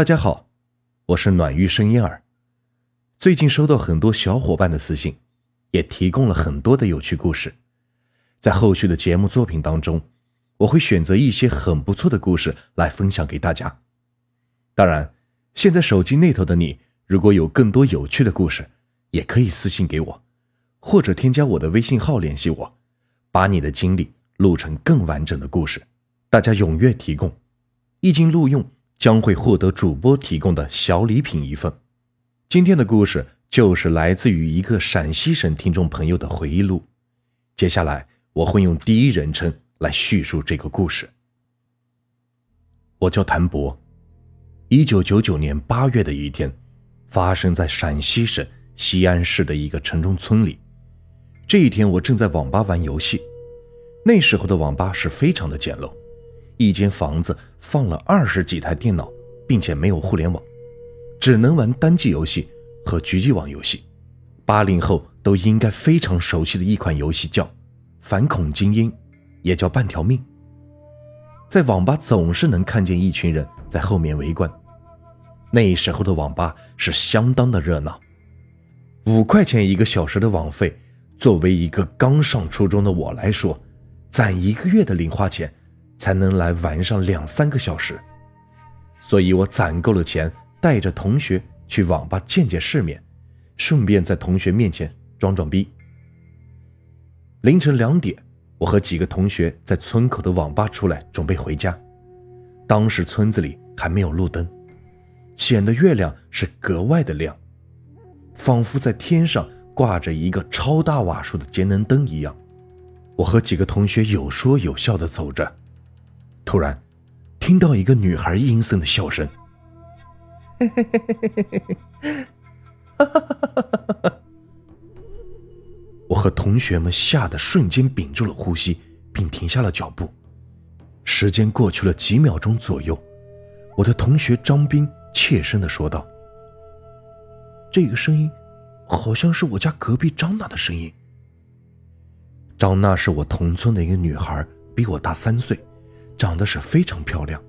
大家好，我是暖玉生烟儿。最近收到很多小伙伴的私信，也提供了很多的有趣故事。在后续的节目作品当中，我会选择一些很不错的故事来分享给大家。当然，现在手机那头的你，如果有更多有趣的故事，也可以私信给我，或者添加我的微信号联系我，把你的经历录成更完整的故事。大家踊跃提供，一经录用。将会获得主播提供的小礼品一份。今天的故事就是来自于一个陕西省听众朋友的回忆录。接下来我会用第一人称来叙述这个故事。我叫谭博，一九九九年八月的一天，发生在陕西省西安市的一个城中村里。这一天，我正在网吧玩游戏。那时候的网吧是非常的简陋。一间房子放了二十几台电脑，并且没有互联网，只能玩单机游戏和局域网游戏。八零后都应该非常熟悉的一款游戏叫《反恐精英》，也叫《半条命》。在网吧总是能看见一群人在后面围观。那时候的网吧是相当的热闹，五块钱一个小时的网费，作为一个刚上初中的我来说，攒一个月的零花钱。才能来玩上两三个小时，所以我攒够了钱，带着同学去网吧见见世面，顺便在同学面前装装逼。凌晨两点，我和几个同学在村口的网吧出来，准备回家。当时村子里还没有路灯，显得月亮是格外的亮，仿佛在天上挂着一个超大瓦数的节能灯一样。我和几个同学有说有笑的走着。突然，听到一个女孩阴森的笑声，我和同学们吓得瞬间屏住了呼吸，并停下了脚步。时间过去了几秒钟左右，我的同学张斌怯声的说道：“这个声音，好像是我家隔壁张娜的声音。”张娜是我同村的一个女孩，比我大三岁。长得是非常漂亮，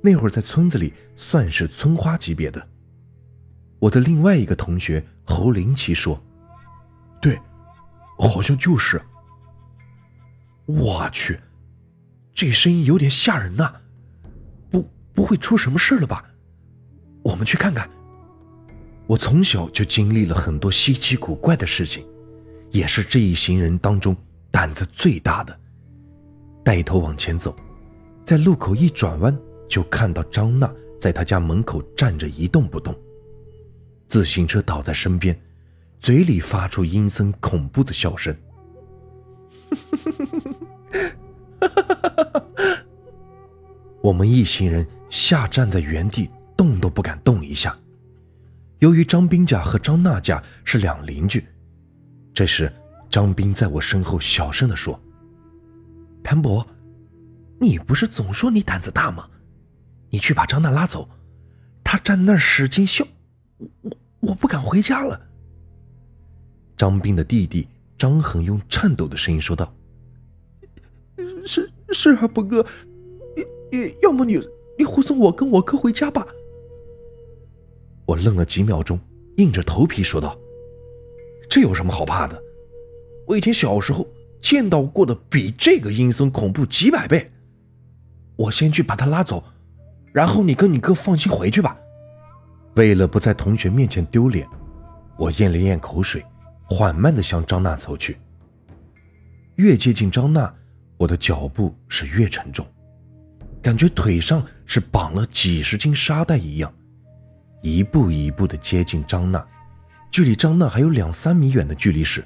那会儿在村子里算是村花级别的。我的另外一个同学侯林奇说：“对，好像就是。”我去，这声音有点吓人呐！不，不会出什么事了吧？我们去看看。我从小就经历了很多稀奇古怪的事情，也是这一行人当中胆子最大的。带头往前走。在路口一转弯，就看到张娜在他家门口站着一动不动，自行车倒在身边，嘴里发出阴森恐怖的笑声。我们一行人吓站在原地，动都不敢动一下。由于张斌家和张娜家是两邻居，这时张斌在我身后小声地说：“谭博。”你不是总说你胆子大吗？你去把张娜拉走，她站那儿使劲笑，我我我不敢回家了。张斌的弟弟张恒用颤抖的声音说道：“是是啊，博哥，要要么你你护送我跟我哥回家吧。”我愣了几秒钟，硬着头皮说道：“这有什么好怕的？我以前小时候见到过的比这个阴森恐怖几百倍。”我先去把他拉走，然后你跟你哥放心回去吧。为了不在同学面前丢脸，我咽了咽口水，缓慢地向张娜走去。越接近张娜，我的脚步是越沉重，感觉腿上是绑了几十斤沙袋一样，一步一步地接近张娜。距离张娜还有两三米远的距离时，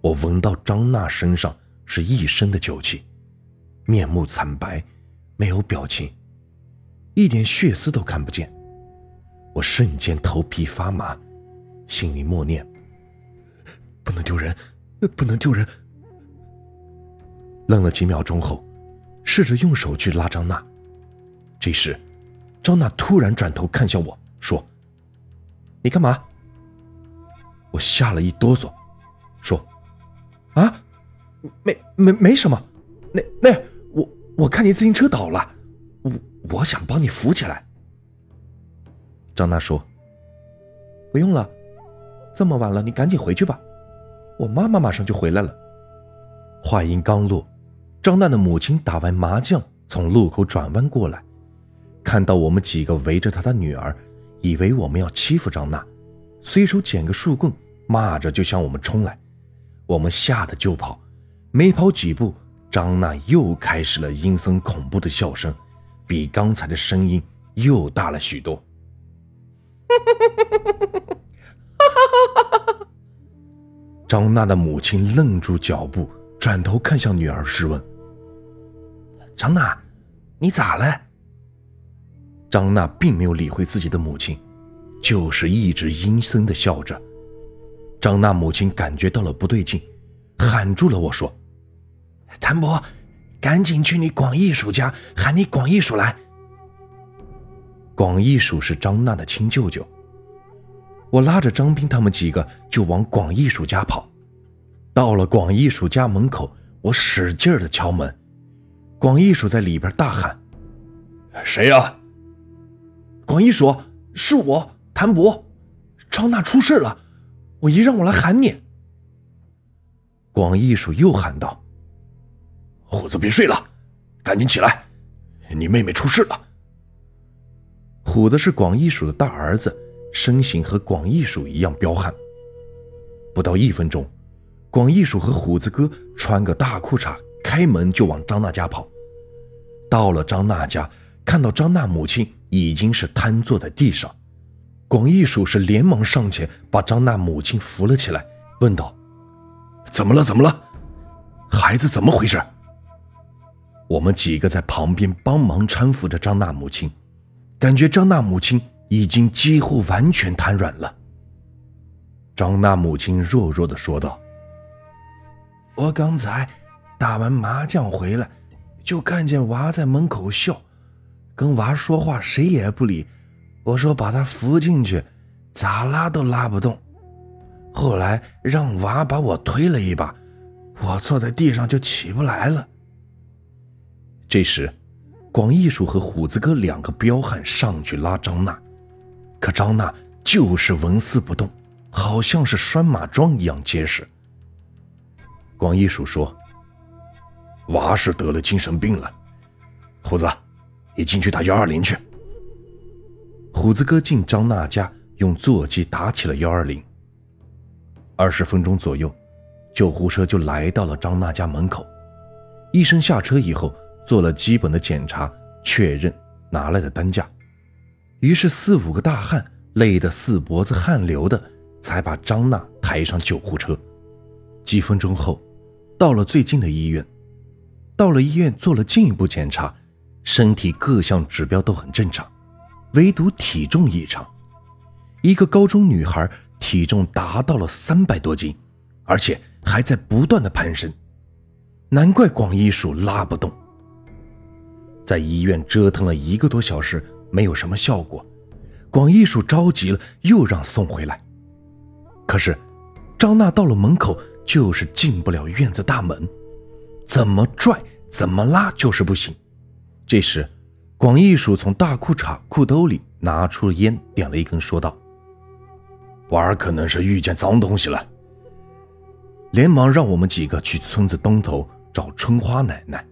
我闻到张娜身上是一身的酒气，面目惨白。没有表情，一点血丝都看不见。我瞬间头皮发麻，心里默念：“不能丢人，不能丢人。”愣了几秒钟后，试着用手去拉张娜。这时，张娜突然转头看向我说：“你干嘛？”我吓了一哆嗦，说：“啊，没没没什么，那那。”我看你自行车倒了，我我想帮你扶起来。张娜说：“不用了，这么晚了，你赶紧回去吧，我妈妈马上就回来了。”话音刚落，张娜的母亲打完麻将，从路口转弯过来，看到我们几个围着她的女儿，以为我们要欺负张娜，随手捡个树棍，骂着就向我们冲来。我们吓得就跑，没跑几步，张娜又开始了阴森恐怖的笑声，比刚才的声音又大了许多。张娜的母亲愣住脚步，转头看向女儿，质问：“张娜，你咋了？”张娜并没有理会自己的母亲，就是一直阴森的笑着。张娜母亲感觉到了不对劲，喊住了我说：“谭博，赶紧去你广义叔家，喊你广义叔来。”广义叔是张娜的亲舅舅。我拉着张斌他们几个就往广义叔家跑。到了广义叔家门口，我使劲的敲门。广义叔在里边大喊：“谁呀？”广义叔，是我谭博。张娜出事了，我姨让我来喊你。广义叔又喊道：“虎子，别睡了，赶紧起来，你妹妹出事了。”虎子是广义鼠的大儿子。身形和广义鼠一样彪悍。不到一分钟，广义鼠和虎子哥穿个大裤衩，开门就往张娜家跑。到了张娜家，看到张娜母亲已经是瘫坐在地上，广义鼠是连忙上前把张娜母亲扶了起来，问道：“怎么了？怎么了？孩子怎么回事？”我们几个在旁边帮忙搀扶着张娜母亲，感觉张娜母亲。已经几乎完全瘫软了。张娜母亲弱弱的说道：“我刚才打完麻将回来，就看见娃在门口笑，跟娃说话谁也不理。我说把他扶进去，咋拉都拉不动。后来让娃把我推了一把，我坐在地上就起不来了。”这时，广义叔和虎子哥两个彪悍上去拉张娜。可张娜就是纹丝不动，好像是拴马桩一样结实。广义叔说：“娃是得了精神病了。”虎子，你进去打幺二零去。虎子哥进张娜家，用座机打起了幺二零。二十分钟左右，救护车就来到了张娜家门口。医生下车以后，做了基本的检查，确认拿来的担架。于是四五个大汉累得四脖子汗流的，才把张娜抬上救护车。几分钟后，到了最近的医院。到了医院做了进一步检查，身体各项指标都很正常，唯独体重异常。一个高中女孩体重达到了三百多斤，而且还在不断的攀升。难怪广医署拉不动。在医院折腾了一个多小时。没有什么效果，广义叔着急了，又让送回来。可是，张娜到了门口就是进不了院子大门，怎么拽怎么拉就是不行。这时，广义叔从大裤衩裤兜里拿出烟，点了一根，说道：“娃儿可能是遇见脏东西了。”连忙让我们几个去村子东头找春花奶奶。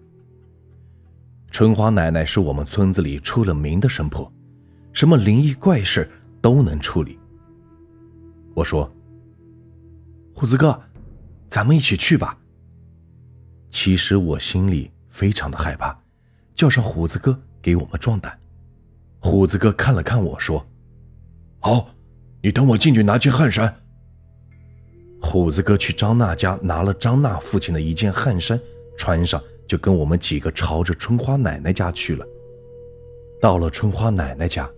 春花奶奶是我们村子里出了名的神婆，什么灵异怪事都能处理。我说：“虎子哥，咱们一起去吧。”其实我心里非常的害怕，叫上虎子哥给我们壮胆。虎子哥看了看我说：“好，你等我进去拿件汗衫。”虎子哥去张娜家拿了张娜父亲的一件汗衫，穿上。就跟我们几个朝着春花奶奶家去了。到了春花奶奶家，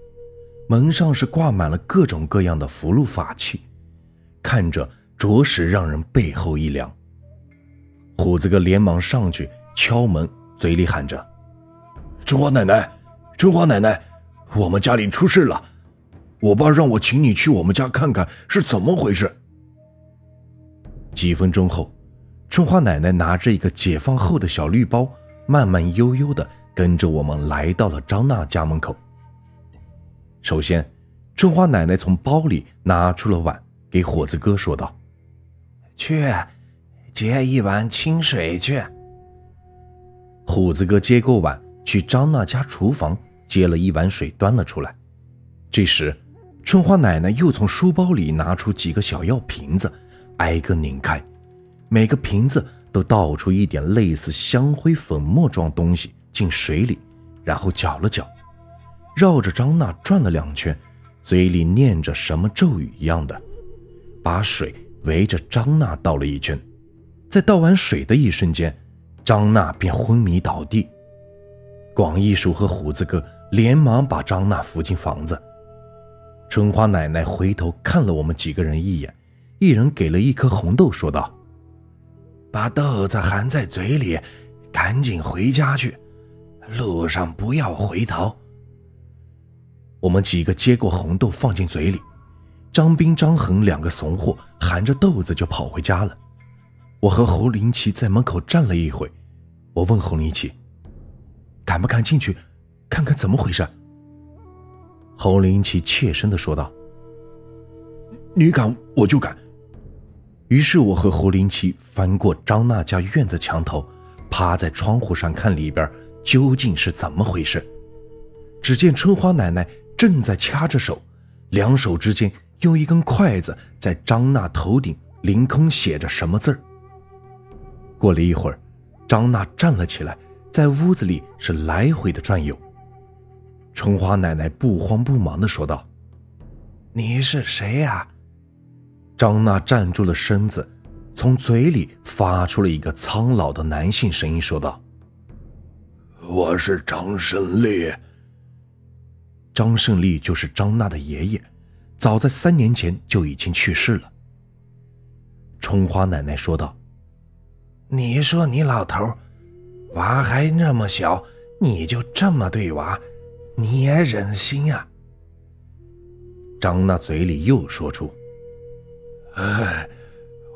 门上是挂满了各种各样的符箓法器，看着着实让人背后一凉。虎子哥连忙上去敲门，嘴里喊着：“春花奶奶，春花奶奶，我们家里出事了，我爸让我请你去我们家看看是怎么回事。”几分钟后。春花奶奶拿着一个解放后的小绿包，慢慢悠悠地跟着我们来到了张娜家门口。首先，春花奶奶从包里拿出了碗，给虎子哥说道：“去，接一碗清水去。”虎子哥接过碗，去张娜家厨房接了一碗水，端了出来。这时，春花奶奶又从书包里拿出几个小药瓶子，挨个拧开，每个瓶子都倒出一点类似香灰粉末状东西进水里，然后搅了搅，绕着张娜转了两圈，嘴里念着什么咒语一样的，把水围着张娜倒了一圈。在倒完水的一瞬间。张娜便昏迷倒地，广义叔和虎子哥连忙把张娜扶进房子。春花奶奶回头看了我们几个人一眼，一人给了一颗红豆，说道：“把豆子含在嘴里，赶紧回家去，路上不要回头。”我们几个接过红豆放进嘴里，张斌、张恒两个怂货含着豆子就跑回家了。我和侯林奇在门口站了一会，我问侯林奇：“敢不敢进去，看看怎么回事？”侯林奇怯声的说道：“你敢，我就敢。”于是我和胡林奇翻过张娜家院子墙头，趴在窗户上看里边究竟是怎么回事。只见春花奶奶正在掐着手，两手之间用一根筷子在张娜头顶凌空写着什么字儿。过了一会儿，张娜站了起来，在屋子里是来回的转悠。春花奶奶不慌不忙地说道：“你是谁呀？”张娜站住了身子，从嘴里发出了一个苍老的男性声音，说道：“我是张胜利。”张胜利就是张娜的爷爷，早在三年前就已经去世了。春花奶奶说道。你说你老头，娃还那么小，你就这么对娃，你也忍心啊？张娜嘴里又说出：“哎，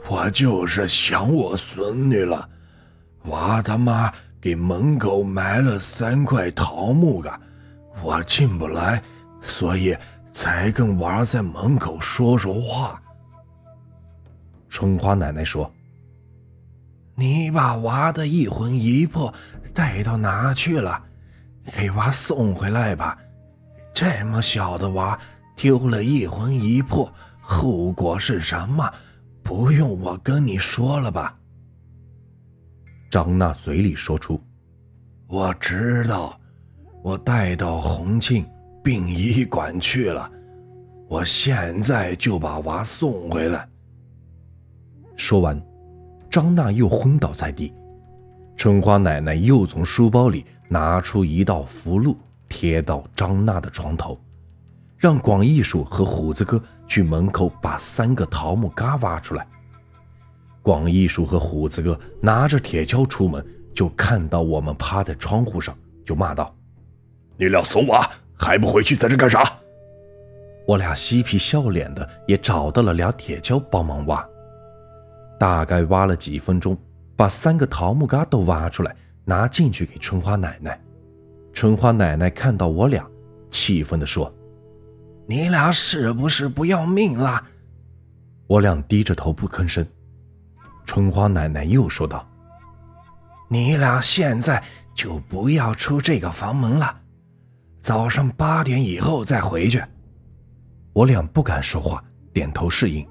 我就是想我孙女了，娃他妈给门口埋了三块桃木杆，我进不来，所以才跟娃在门口说说话。”春花奶奶说。你把娃的一魂一魄带到哪去了？给娃送回来吧。这么小的娃丢了一魂一魄，后果是什么？不用我跟你说了吧？张娜嘴里说出：“我知道，我带到洪庆殡仪馆去了。我现在就把娃送回来。”说完。张娜又昏倒在地，春花奶奶又从书包里拿出一道符箓，贴到张娜的床头，让广义叔和虎子哥去门口把三个桃木疙挖出来。广义叔和虎子哥拿着铁锹出门，就看到我们趴在窗户上，就骂道：“你俩怂娃，还不回去，在这干啥？”我俩嬉皮笑脸的，也找到了俩铁锹帮忙挖。大概挖了几分钟，把三个桃木疙都挖出来，拿进去给春花奶奶。春花奶奶看到我俩，气愤地说：“你俩是不是不要命了？”我俩低着头不吭声。春花奶奶又说道：“你俩现在就不要出这个房门了，早上八点以后再回去。”我俩不敢说话，点头示意。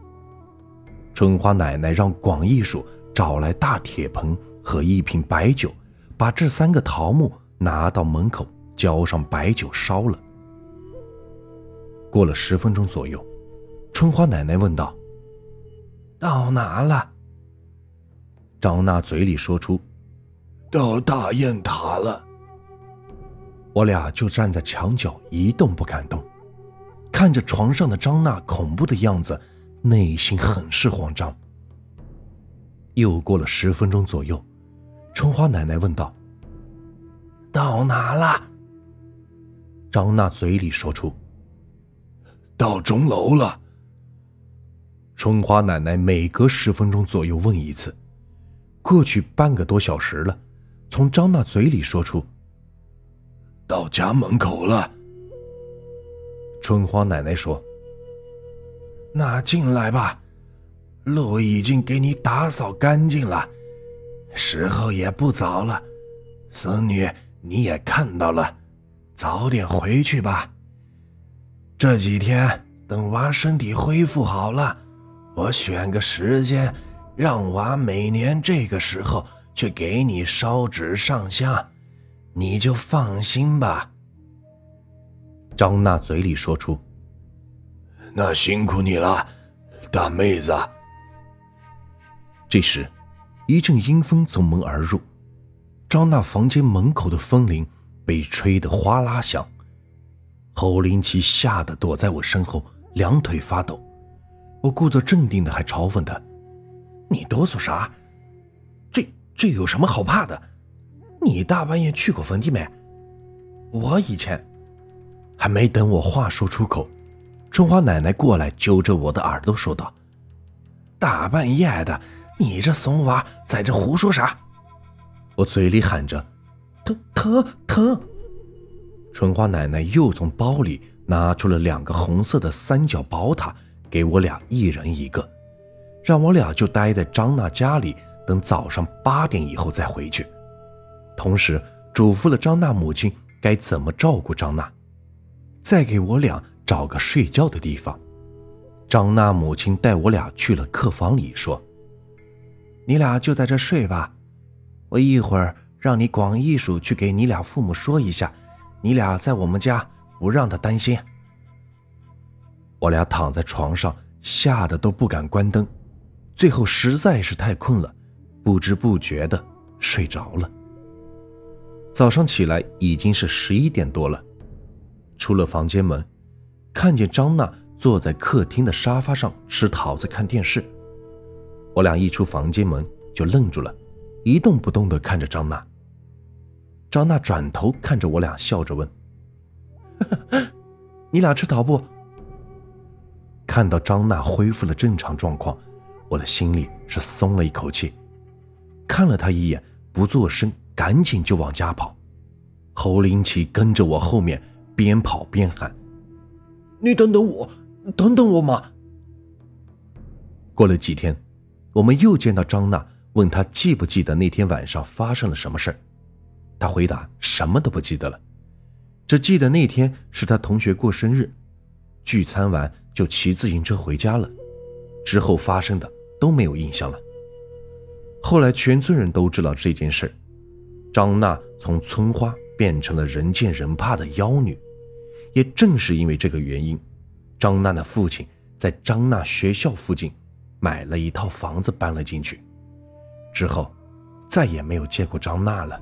春花奶奶让广义叔找来大铁盆和一瓶白酒，把这三个桃木拿到门口，浇上白酒烧了。过了十分钟左右，春花奶奶问道：“到哪了？”张娜嘴里说出：“到大雁塔了。”我俩就站在墙角一动不敢动，看着床上的张娜恐怖的样子。内心很是慌张。又过了十分钟左右，春花奶奶问道：“到哪了？”张娜嘴里说出：“到钟楼了。”春花奶奶每隔十分钟左右问一次，过去半个多小时了，从张娜嘴里说出：“到家门口了。”春花奶奶说：“那进来吧，路已经给你打扫干净了，时候也不早了。孙女，你也看到了，早点回去吧。这几天等娃身体恢复好了，我选个时间，让娃每年这个时候去给你烧纸上香，你就放心吧。”张娜嘴里说出：“那辛苦你了，大妹子。”这时，一阵阴风从门而入，张娜房间门口的风铃被吹得哗啦响。侯林奇吓得躲在我身后，两腿发抖。我故作镇定的还嘲讽他：“你哆嗦啥？这这有什么好怕的？你大半夜去过坟地没？我以前……”还没等我话说出口，春花奶奶过来揪着我的耳朵说道：“大半夜的，你这怂娃在这胡说啥？”我嘴里喊着：“疼疼疼！”春花奶奶又从包里拿出了两个红色的三角宝塔，给我俩一人一个，让我俩就待在张娜家里，等早上八点以后再回去。同时嘱咐了张娜母亲该怎么照顾张娜。再给我俩找个睡觉的地方。张娜母亲带我俩去了客房里，说：“你俩就在这睡吧，我一会儿让你广义叔去给你俩父母说一下，你俩在我们家，不让他担心。”我俩躺在床上，吓得都不敢关灯，最后实在是太困了，不知不觉的睡着了。早上起来已经是十一点多了。出了房间门，看见张娜坐在客厅的沙发上吃桃子看电视。我俩一出房间门就愣住了，一动不动地看着张娜。张娜转头看着我俩，笑着问：“你俩吃桃不？”看到张娜恢复了正常状况，我的心里是松了一口气。看了她一眼，不作声，赶紧就往家跑。侯林奇跟着我后面。边跑边喊：“你等等我，等等我嘛！”过了几天，我们又见到张娜，问她记不记得那天晚上发生了什么事儿。他回答什么都不记得了，只记得那天是他同学过生日，聚餐完就骑自行车回家了，之后发生的都没有印象了。后来全村人都知道这件事张娜从村花。变成了人见人怕的妖女，也正是因为这个原因，张娜的父亲在张娜学校附近买了一套房子搬了进去，之后再也没有见过张娜了。